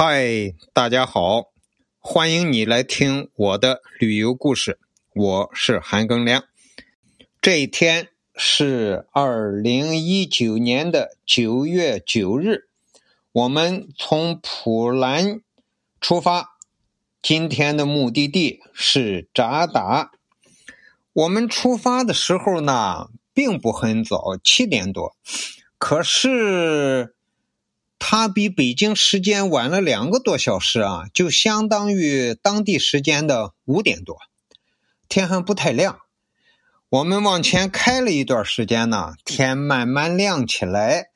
嗨，大家好，欢迎你来听我的旅游故事。我是韩庚良。这一天是二零一九年的九月九日，我们从普兰出发，今天的目的地是扎达。我们出发的时候呢，并不很早，七点多，可是。它比北京时间晚了两个多小时啊，就相当于当地时间的五点多，天还不太亮。我们往前开了一段时间呢，天慢慢亮起来。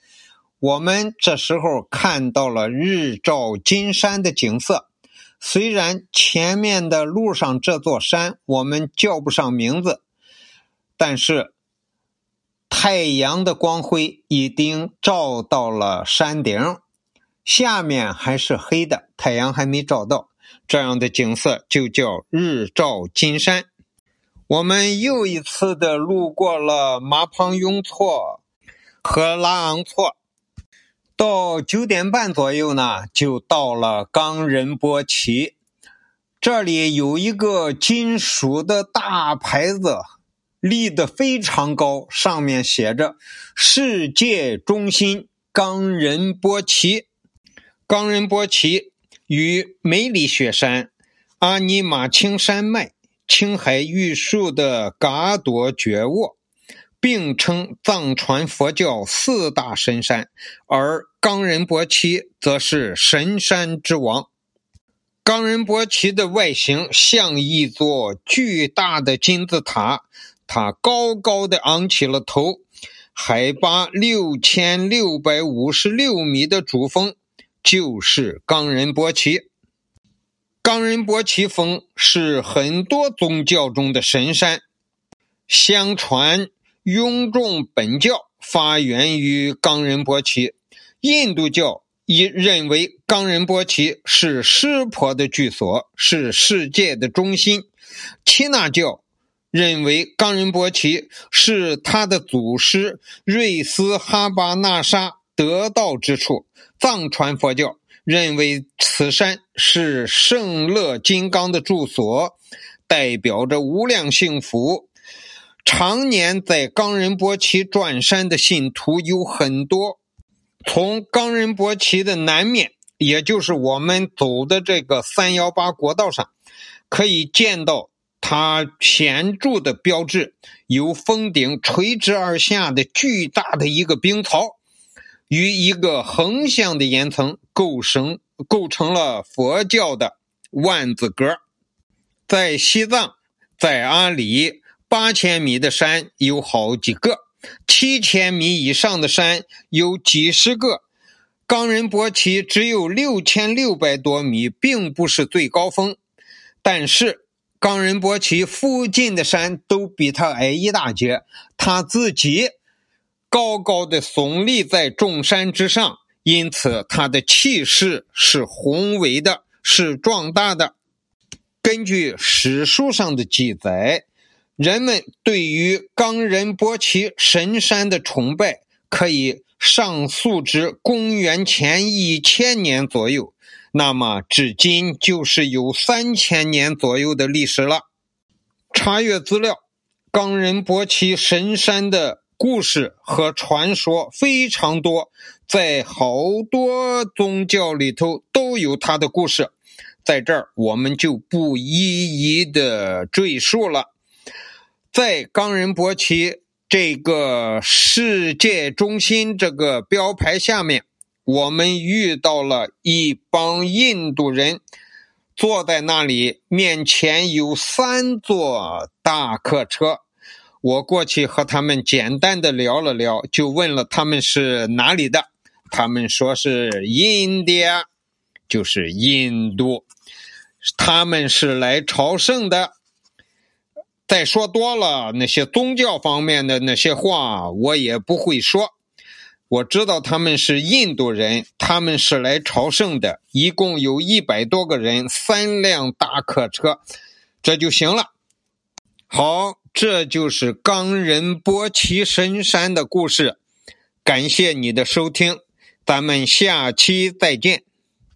我们这时候看到了日照金山的景色。虽然前面的路上这座山我们叫不上名字，但是。太阳的光辉已经照到了山顶，下面还是黑的，太阳还没照到。这样的景色就叫日照金山。我们又一次的路过了麻旁雍措和拉昂措，到九点半左右呢，就到了冈仁波齐。这里有一个金属的大牌子。立得非常高，上面写着“世界中心冈仁波齐”。冈仁波齐与梅里雪山、阿尼玛清山脉、青海玉树的嘎朵觉沃并称藏传佛教四大神山，而冈仁波齐则是神山之王。冈仁波齐的外形像一座巨大的金字塔。它高高的昂起了头，海拔六千六百五十六米的主峰就是冈仁波齐。冈仁波齐峰是很多宗教中的神山。相传雍仲本教发源于冈仁波齐，印度教亦认为冈仁波齐是湿婆的居所，是世界的中心。耆那教。认为冈仁波齐是他的祖师瑞斯哈巴那沙得道之处。藏传佛教认为此山是圣乐金刚的住所，代表着无量幸福。常年在冈仁波齐转山的信徒有很多。从冈仁波齐的南面，也就是我们走的这个三幺八国道上，可以见到。它显著的标志由峰顶垂直而下的巨大的一个冰槽，与一个横向的岩层构成构成了佛教的万字格。在西藏，在阿里，八千米的山有好几个，七千米以上的山有几十个。冈仁波齐只有六千六百多米，并不是最高峰，但是。冈仁波齐附近的山都比他矮一大截，他自己高高的耸立在众山之上，因此他的气势是宏伟的，是壮大的。根据史书上的记载，人们对于冈仁波齐神山的崇拜可以上溯至公元前一千年左右。那么，至今就是有三千年左右的历史了。查阅资料，冈仁波齐神山的故事和传说非常多，在好多宗教里头都有他的故事，在这儿我们就不一一的赘述了。在冈仁波齐这个世界中心这个标牌下面。我们遇到了一帮印度人，坐在那里，面前有三座大客车。我过去和他们简单的聊了聊，就问了他们是哪里的。他们说是印第安，就是印度。他们是来朝圣的。再说多了，那些宗教方面的那些话，我也不会说。我知道他们是印度人，他们是来朝圣的，一共有一百多个人，三辆大客车，这就行了。好，这就是冈仁波齐神山的故事。感谢你的收听，咱们下期再见。